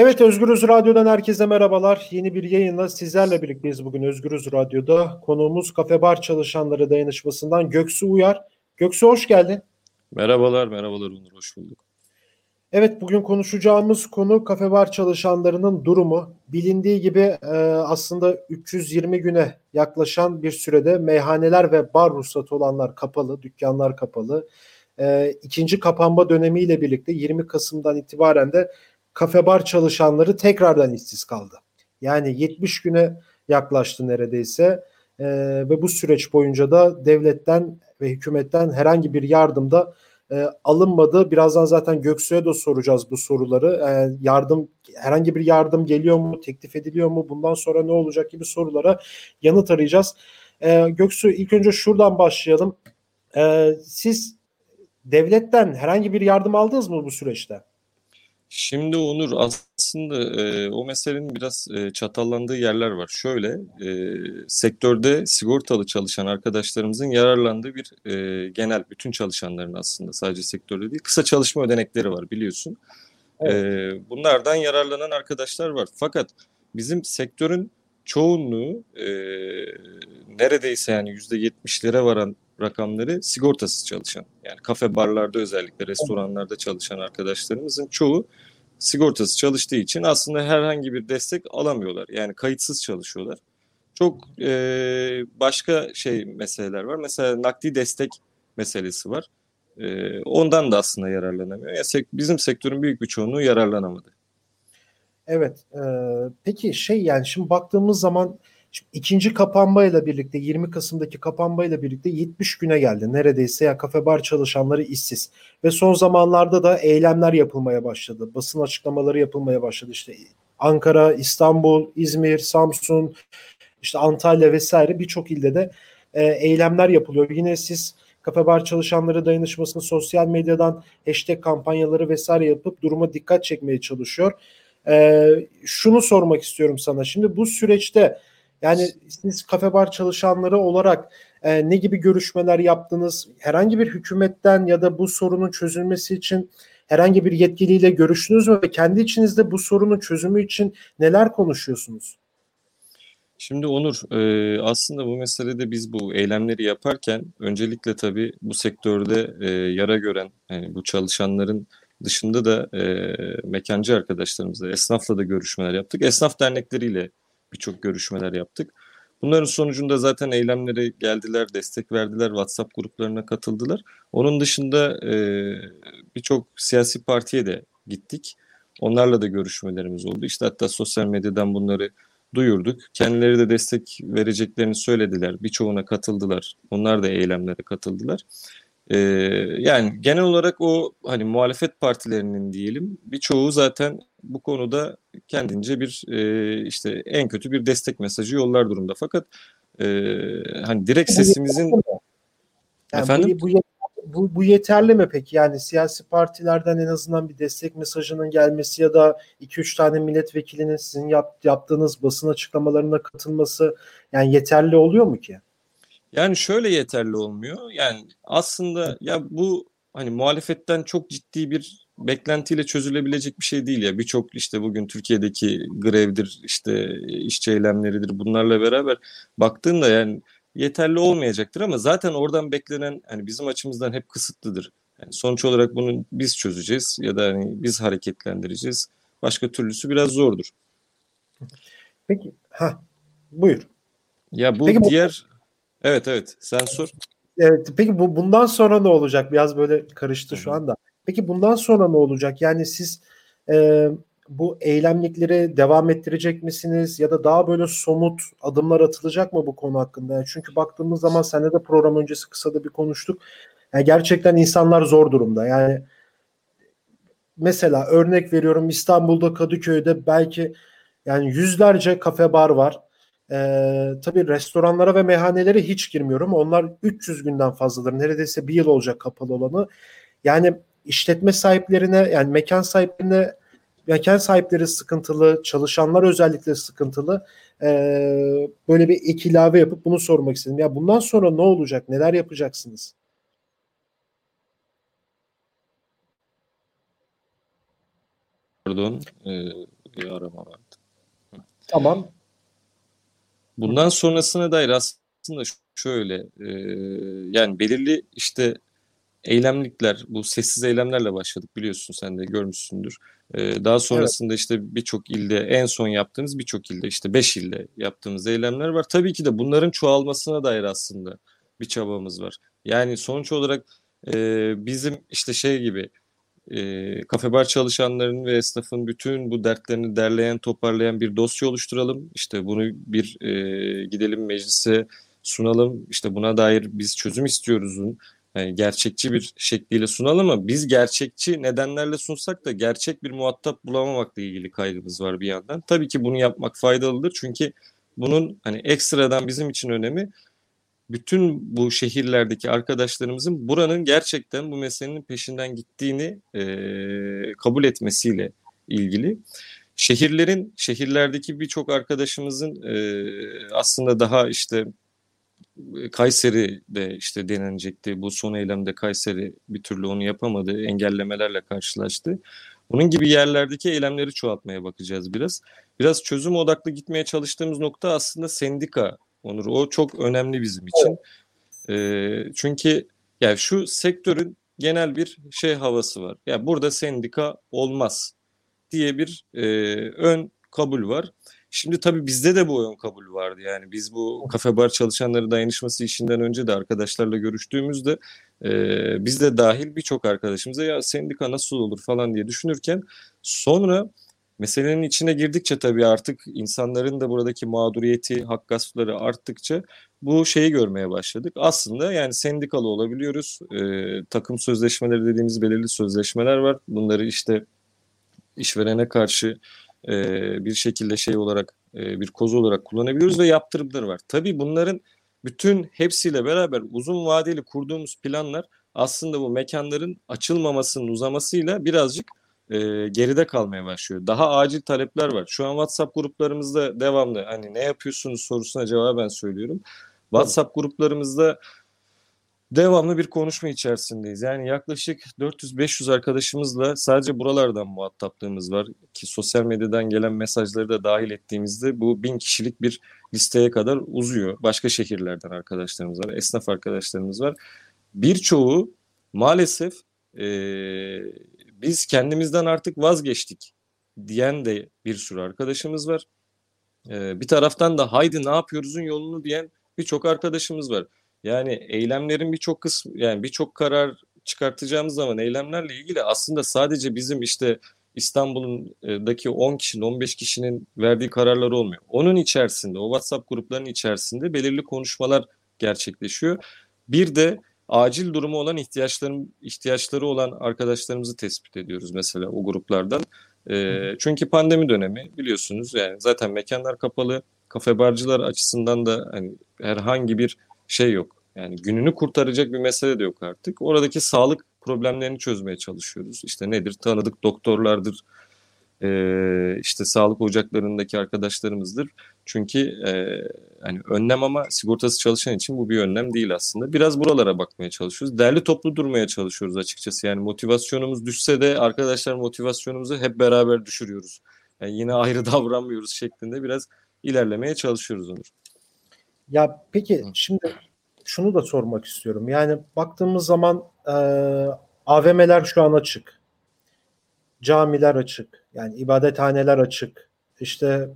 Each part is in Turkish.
Evet Özgürüz Radyo'dan herkese merhabalar. Yeni bir yayınla sizlerle birlikteyiz bugün Özgürüz Radyo'da. Konuğumuz Kafe Bar Çalışanları Dayanışması'ndan Göksu Uyar. Göksu hoş geldin. Merhabalar, merhabalar Onur, hoş bulduk. Evet bugün konuşacağımız konu kafe bar çalışanlarının durumu. Bilindiği gibi e, aslında 320 güne yaklaşan bir sürede meyhaneler ve bar ruhsatı olanlar kapalı, dükkanlar kapalı. E, ikinci kapanma dönemiyle birlikte 20 Kasım'dan itibaren de kafe bar çalışanları tekrardan işsiz kaldı. Yani 70 güne yaklaştı neredeyse e, ve bu süreç boyunca da devletten ve hükümetten herhangi bir yardımda e, alınmadı. Birazdan zaten Göksu'ya da soracağız bu soruları. E, yardım herhangi bir yardım geliyor mu, teklif ediliyor mu, bundan sonra ne olacak gibi sorulara yanıt arayacağız. E, Göksu ilk önce şuradan başlayalım. E, siz devletten herhangi bir yardım aldınız mı bu süreçte? Şimdi Onur aslında e, o meselenin biraz e, çatallandığı yerler var. Şöyle e, sektörde sigortalı çalışan arkadaşlarımızın yararlandığı bir e, genel bütün çalışanların aslında sadece sektörde değil kısa çalışma ödenekleri var biliyorsun. Evet. E, bunlardan yararlanan arkadaşlar var. Fakat bizim sektörün çoğunluğu e, neredeyse yani yüzde yetmişlere varan rakamları sigortasız çalışan. Yani kafe barlarda özellikle restoranlarda çalışan arkadaşlarımızın çoğu sigortasız çalıştığı için aslında herhangi bir destek alamıyorlar. Yani kayıtsız çalışıyorlar. Çok e, başka şey meseleler var. Mesela nakdi destek meselesi var. E, ondan da aslında yararlanamıyor. Yani sek- bizim sektörün büyük bir çoğunluğu yararlanamadı. Evet. E, peki şey yani şimdi baktığımız zaman Şimdi ikinci kapanmayla birlikte 20 Kasım'daki kapanmayla birlikte 70 güne geldi. Neredeyse ya kafe bar çalışanları işsiz. Ve son zamanlarda da eylemler yapılmaya başladı. Basın açıklamaları yapılmaya başladı. İşte Ankara, İstanbul, İzmir, Samsun, işte Antalya vesaire birçok ilde de e, eylemler yapılıyor. Yine siz kafe bar çalışanları dayanışmasını sosyal medyadan hashtag kampanyaları vesaire yapıp duruma dikkat çekmeye çalışıyor. E, şunu sormak istiyorum sana. Şimdi bu süreçte yani siz kafe bar çalışanları olarak e, ne gibi görüşmeler yaptınız? Herhangi bir hükümetten ya da bu sorunun çözülmesi için herhangi bir yetkiliyle görüştünüz mü ve kendi içinizde bu sorunun çözümü için neler konuşuyorsunuz? Şimdi Onur, e, aslında bu meselede biz bu eylemleri yaparken öncelikle tabii bu sektörde e, yara gören yani bu çalışanların dışında da e, mekancı arkadaşlarımızla, esnafla da görüşmeler yaptık. Esnaf dernekleriyle birçok görüşmeler yaptık. Bunların sonucunda zaten eylemlere geldiler, destek verdiler, WhatsApp gruplarına katıldılar. Onun dışında e, birçok siyasi partiye de gittik. Onlarla da görüşmelerimiz oldu. İşte hatta sosyal medyadan bunları duyurduk. Kendileri de destek vereceklerini söylediler. Birçoğuna katıldılar. Onlar da eylemlere katıldılar. Ee, yani genel olarak o hani muhalefet partilerinin diyelim birçoğu zaten bu konuda kendince bir e, işte en kötü bir destek mesajı yollar durumda. Fakat e, hani direkt sesimizin yani efendim bu, bu, bu, bu yeterli mi peki? Yani siyasi partilerden en azından bir destek mesajının gelmesi ya da 2-3 tane milletvekilinin sizin yap, yaptığınız basın açıklamalarına katılması yani yeterli oluyor mu ki? Yani şöyle yeterli olmuyor. Yani aslında ya bu hani muhalefetten çok ciddi bir beklentiyle çözülebilecek bir şey değil ya. Birçok işte bugün Türkiye'deki grevdir, işte işçi eylemleridir bunlarla beraber baktığında yani yeterli olmayacaktır ama zaten oradan beklenen hani bizim açımızdan hep kısıtlıdır. Yani sonuç olarak bunu biz çözeceğiz ya da hani biz hareketlendireceğiz. Başka türlüsü biraz zordur. Peki, ha buyur. Ya bu Peki, diğer bu... Evet evet sen sor. Evet, peki bu bundan sonra ne olacak? Biraz böyle karıştı şu anda. Peki bundan sonra ne olacak? Yani siz e, bu eylemlikleri devam ettirecek misiniz ya da daha böyle somut adımlar atılacak mı bu konu hakkında? Yani çünkü baktığımız zaman seninle de program öncesi kısa da bir konuştuk. Yani gerçekten insanlar zor durumda. Yani mesela örnek veriyorum İstanbul'da Kadıköy'de belki yani yüzlerce kafe bar var ee, tabii restoranlara ve meyhanelere hiç girmiyorum. Onlar 300 günden fazladır. Neredeyse bir yıl olacak kapalı olanı. Yani işletme sahiplerine yani mekan sahiplerine mekan sahipleri sıkıntılı, çalışanlar özellikle sıkıntılı. Ee, böyle bir ek ilave yapıp bunu sormak istedim. Ya bundan sonra ne olacak? Neler yapacaksınız? Pardon. E, bir arama vardı. Tamam. Bundan sonrasına dair aslında şöyle e, yani belirli işte eylemlikler bu sessiz eylemlerle başladık biliyorsun sen de görmüşsündür. E, daha sonrasında evet. işte birçok ilde en son yaptığımız birçok ilde işte beş ilde yaptığımız eylemler var. Tabii ki de bunların çoğalmasına dair aslında bir çabamız var. Yani sonuç olarak e, bizim işte şey gibi e, kafe bar çalışanlarının ve esnafın bütün bu dertlerini derleyen, toparlayan bir dosya oluşturalım. İşte bunu bir e, gidelim meclise sunalım. İşte buna dair biz çözüm istiyoruzun yani gerçekçi bir şekliyle sunalım ama biz gerçekçi nedenlerle sunsak da gerçek bir muhatap bulamamakla ilgili kaygımız var bir yandan. Tabii ki bunu yapmak faydalıdır çünkü bunun hani ekstradan bizim için önemi bütün bu şehirlerdeki arkadaşlarımızın buranın gerçekten bu meselenin peşinden gittiğini e, kabul etmesiyle ilgili. Şehirlerin, şehirlerdeki birçok arkadaşımızın e, aslında daha işte Kayseri'de işte denenecekti. Bu son eylemde Kayseri bir türlü onu yapamadı. Engellemelerle karşılaştı. Bunun gibi yerlerdeki eylemleri çoğaltmaya bakacağız biraz. Biraz çözüm odaklı gitmeye çalıştığımız nokta aslında sendika Onur. O çok önemli bizim için. Evet. E, çünkü yani şu sektörün genel bir şey havası var. Ya yani burada sendika olmaz diye bir e, ön kabul var. Şimdi tabii bizde de bu ön kabul vardı. Yani biz bu kafe bar çalışanları dayanışması işinden önce de arkadaşlarla görüştüğümüzde e, biz de dahil birçok arkadaşımıza ya sendika nasıl olur falan diye düşünürken sonra meselenin içine girdikçe tabii artık insanların da buradaki mağduriyeti, hak gaspları arttıkça bu şeyi görmeye başladık. Aslında yani sendikalı olabiliyoruz. E, takım sözleşmeleri dediğimiz belirli sözleşmeler var. Bunları işte işverene karşı e, bir şekilde şey olarak e, bir koz olarak kullanabiliyoruz ve yaptırımları var. Tabii bunların bütün hepsiyle beraber uzun vadeli kurduğumuz planlar aslında bu mekanların açılmamasının uzamasıyla birazcık e, geride kalmaya başlıyor. Daha acil talepler var. Şu an WhatsApp gruplarımızda devamlı hani ne yapıyorsunuz sorusuna cevaben söylüyorum. WhatsApp gruplarımızda devamlı bir konuşma içerisindeyiz. Yani yaklaşık 400-500 arkadaşımızla sadece buralardan muhataplığımız var. Ki sosyal medyadan gelen mesajları da dahil ettiğimizde bu bin kişilik bir listeye kadar uzuyor. Başka şehirlerden arkadaşlarımız var, esnaf arkadaşlarımız var. Birçoğu maalesef e, biz kendimizden artık vazgeçtik diyen de bir sürü arkadaşımız var. E, bir taraftan da haydi ne yapıyoruzun yolunu diyen birçok arkadaşımız var. Yani eylemlerin birçok kısmı yani birçok karar çıkartacağımız zaman eylemlerle ilgili aslında sadece bizim işte İstanbul'daki 10 kişinin 15 kişinin verdiği kararlar olmuyor. Onun içerisinde o WhatsApp gruplarının içerisinde belirli konuşmalar gerçekleşiyor. Bir de acil durumu olan ihtiyaçların ihtiyaçları olan arkadaşlarımızı tespit ediyoruz mesela o gruplardan. E, çünkü pandemi dönemi biliyorsunuz yani zaten mekanlar kapalı, kafe barcılar açısından da hani herhangi bir şey yok. Yani gününü kurtaracak bir mesele de yok artık. Oradaki sağlık problemlerini çözmeye çalışıyoruz. İşte nedir? Tanıdık doktorlardır, e, işte sağlık ocaklarındaki arkadaşlarımızdır. Çünkü e, hani önlem ama sigortası çalışan için bu bir önlem değil aslında. Biraz buralara bakmaya çalışıyoruz. Derli toplu durmaya çalışıyoruz açıkçası. Yani motivasyonumuz düşse de arkadaşlar motivasyonumuzu hep beraber düşürüyoruz. Yani yine ayrı davranmıyoruz şeklinde biraz ilerlemeye çalışıyoruz Onur. Ya peki şimdi şunu da sormak istiyorum. Yani baktığımız zaman e, AVM'ler şu an açık. Camiler açık. Yani ibadethaneler açık. İşte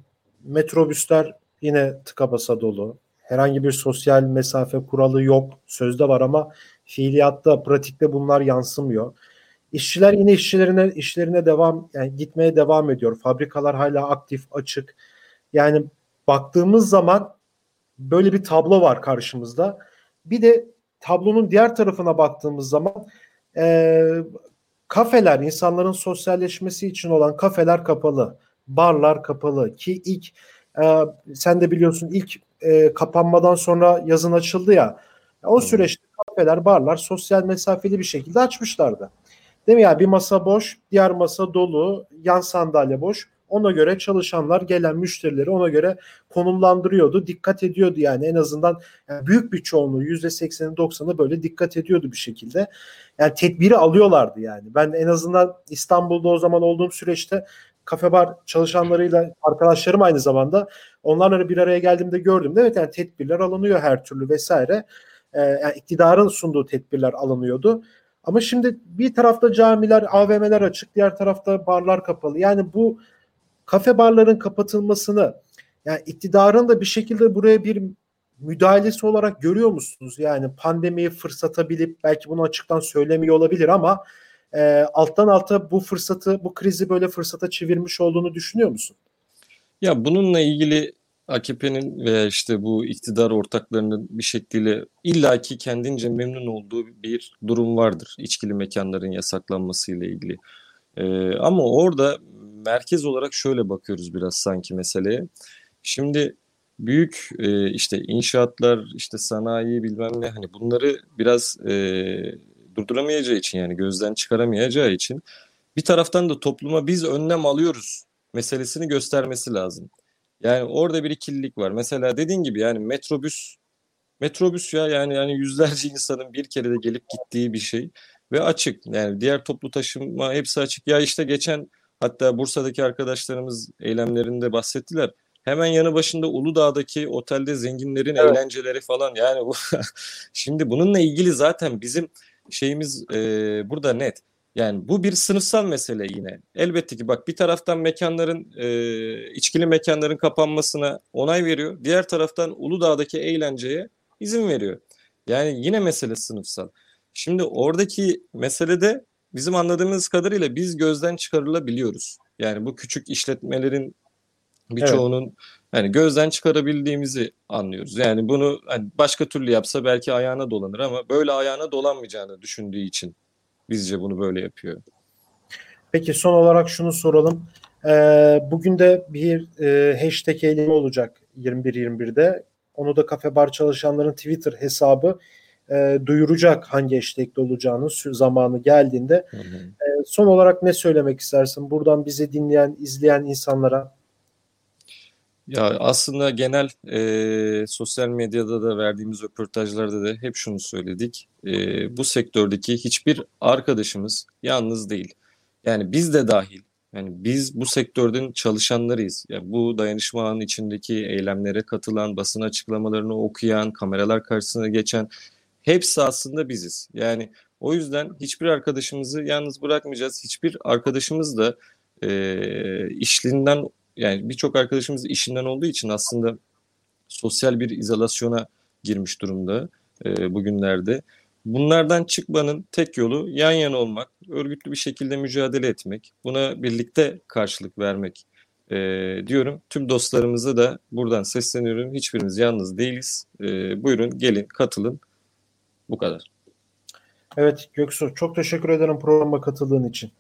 metrobüsler yine tıka basa dolu. Herhangi bir sosyal mesafe kuralı yok. Sözde var ama fiiliyatta, pratikte bunlar yansımıyor. İşçiler yine işçilerine işlerine devam yani gitmeye devam ediyor. Fabrikalar hala aktif, açık. Yani baktığımız zaman böyle bir tablo var karşımızda. Bir de tablonun diğer tarafına baktığımız zaman e, kafeler, insanların sosyalleşmesi için olan kafeler kapalı, barlar kapalı ki ilk e, sen de biliyorsun ilk e, kapanmadan sonra yazın açıldı ya. O süreçte kafeler, barlar sosyal mesafeli bir şekilde açmışlardı. Değil mi ya? Bir masa boş, diğer masa dolu, yan sandalye boş. ona göre çalışanlar gelen müşterileri ona göre konumlandırıyordu. Dikkat ediyordu yani en azından yani büyük bir çoğunluğu %80'i 90'ı böyle dikkat ediyordu bir şekilde. Yani tedbiri alıyorlardı yani. Ben en azından İstanbul'da o zaman olduğum süreçte kafe bar çalışanlarıyla arkadaşlarım aynı zamanda onlarla bir araya geldiğimde gördüm. Evet yani tedbirler alınıyor her türlü vesaire. Ee, yani iktidarın sunduğu tedbirler alınıyordu. Ama şimdi bir tarafta camiler, AVM'ler açık, diğer tarafta barlar kapalı. Yani bu kafe barların kapatılmasını yani iktidarın da bir şekilde buraya bir müdahalesi olarak görüyor musunuz? Yani pandemiyi fırsata bilip belki bunu açıktan söylemiyor olabilir ama e, alttan alta bu fırsatı, bu krizi böyle fırsata çevirmiş olduğunu düşünüyor musun? Ya bununla ilgili AKP'nin veya işte bu iktidar ortaklarının bir şekliyle illaki kendince memnun olduğu bir durum vardır. İçkili mekanların yasaklanması ile ilgili. Ee, ama orada merkez olarak şöyle bakıyoruz biraz sanki meseleye. Şimdi büyük e, işte inşaatlar, işte sanayi bilmem ne hani bunları biraz e, durduramayacağı için yani gözden çıkaramayacağı için bir taraftan da topluma biz önlem alıyoruz meselesini göstermesi lazım. Yani orada bir ikililik var. Mesela dediğin gibi yani metrobüs metrobüs ya yani yani yüzlerce insanın bir kere de gelip gittiği bir şey ve açık. Yani diğer toplu taşıma hepsi açık. Ya işte geçen hatta Bursa'daki arkadaşlarımız eylemlerinde bahsettiler. Hemen yanı başında Uludağ'daki otelde zenginlerin evet. eğlenceleri falan yani bu şimdi bununla ilgili zaten bizim şeyimiz e, burada net. Yani bu bir sınıfsal mesele yine. Elbette ki bak bir taraftan mekanların, e, içkili mekanların kapanmasına onay veriyor. Diğer taraftan Uludağ'daki eğlenceye izin veriyor. Yani yine mesele sınıfsal. Şimdi oradaki meselede bizim anladığımız kadarıyla biz gözden çıkarılabiliyoruz. Yani bu küçük işletmelerin birçoğunun evet. yani gözden çıkarabildiğimizi anlıyoruz. Yani bunu hani başka türlü yapsa belki ayağına dolanır ama böyle ayağına dolanmayacağını düşündüğü için Bizce bunu böyle yapıyor. Peki son olarak şunu soralım. Ee, bugün de bir e, hashtag eylemi olacak 21-21'de. Onu da kafe bar çalışanların Twitter hesabı e, duyuracak hangi hashtag'de olacağını zamanı geldiğinde. Hı hı. E, son olarak ne söylemek istersin? Buradan bizi dinleyen, izleyen insanlara ya aslında genel e, sosyal medyada da verdiğimiz röportajlarda da hep şunu söyledik. E, bu sektördeki hiçbir arkadaşımız yalnız değil. Yani biz de dahil. Yani biz bu sektörden çalışanlarıyız. Yani bu dayanışma ağının içindeki eylemlere katılan, basın açıklamalarını okuyan, kameralar karşısına geçen hepsi aslında biziz. Yani o yüzden hiçbir arkadaşımızı yalnız bırakmayacağız. Hiçbir arkadaşımız da e, işlinden yani birçok arkadaşımız işinden olduğu için aslında sosyal bir izolasyona girmiş durumda e, bugünlerde. Bunlardan çıkmanın tek yolu yan yana olmak, örgütlü bir şekilde mücadele etmek, buna birlikte karşılık vermek e, diyorum. Tüm dostlarımıza da buradan sesleniyorum. Hiçbirimiz yalnız değiliz. E, buyurun gelin katılın. Bu kadar. Evet Göksu çok teşekkür ederim programa katıldığın için.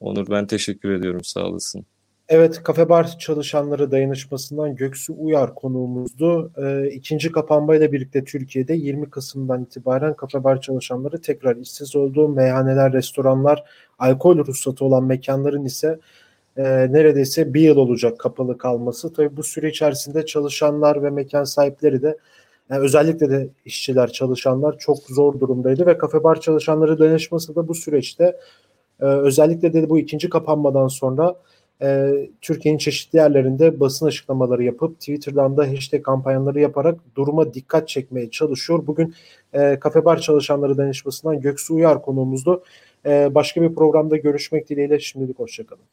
Onur ben teşekkür ediyorum sağ olasın. Evet, Kafe Bar çalışanları dayanışmasından Göksu Uyar konuğumuzdu. Ee, ikinci kapanmayla birlikte Türkiye'de 20 Kasım'dan itibaren kafe bar çalışanları tekrar işsiz oldu. Meyhaneler, restoranlar, alkol ruhsatı olan mekanların ise e, neredeyse bir yıl olacak kapalı kalması. Tabii bu süre içerisinde çalışanlar ve mekan sahipleri de yani özellikle de işçiler, çalışanlar çok zor durumdaydı ve kafe bar çalışanları dayanışması da bu süreçte e, özellikle de bu ikinci kapanmadan sonra e, Türkiye'nin çeşitli yerlerinde basın açıklamaları yapıp Twitter'dan da hashtag kampanyaları yaparak duruma dikkat çekmeye çalışıyor. Bugün e, Kafe Bar Çalışanları Danışması'ndan Göksu Uyar konuğumuzdu. E, başka bir programda görüşmek dileğiyle şimdilik hoşçakalın.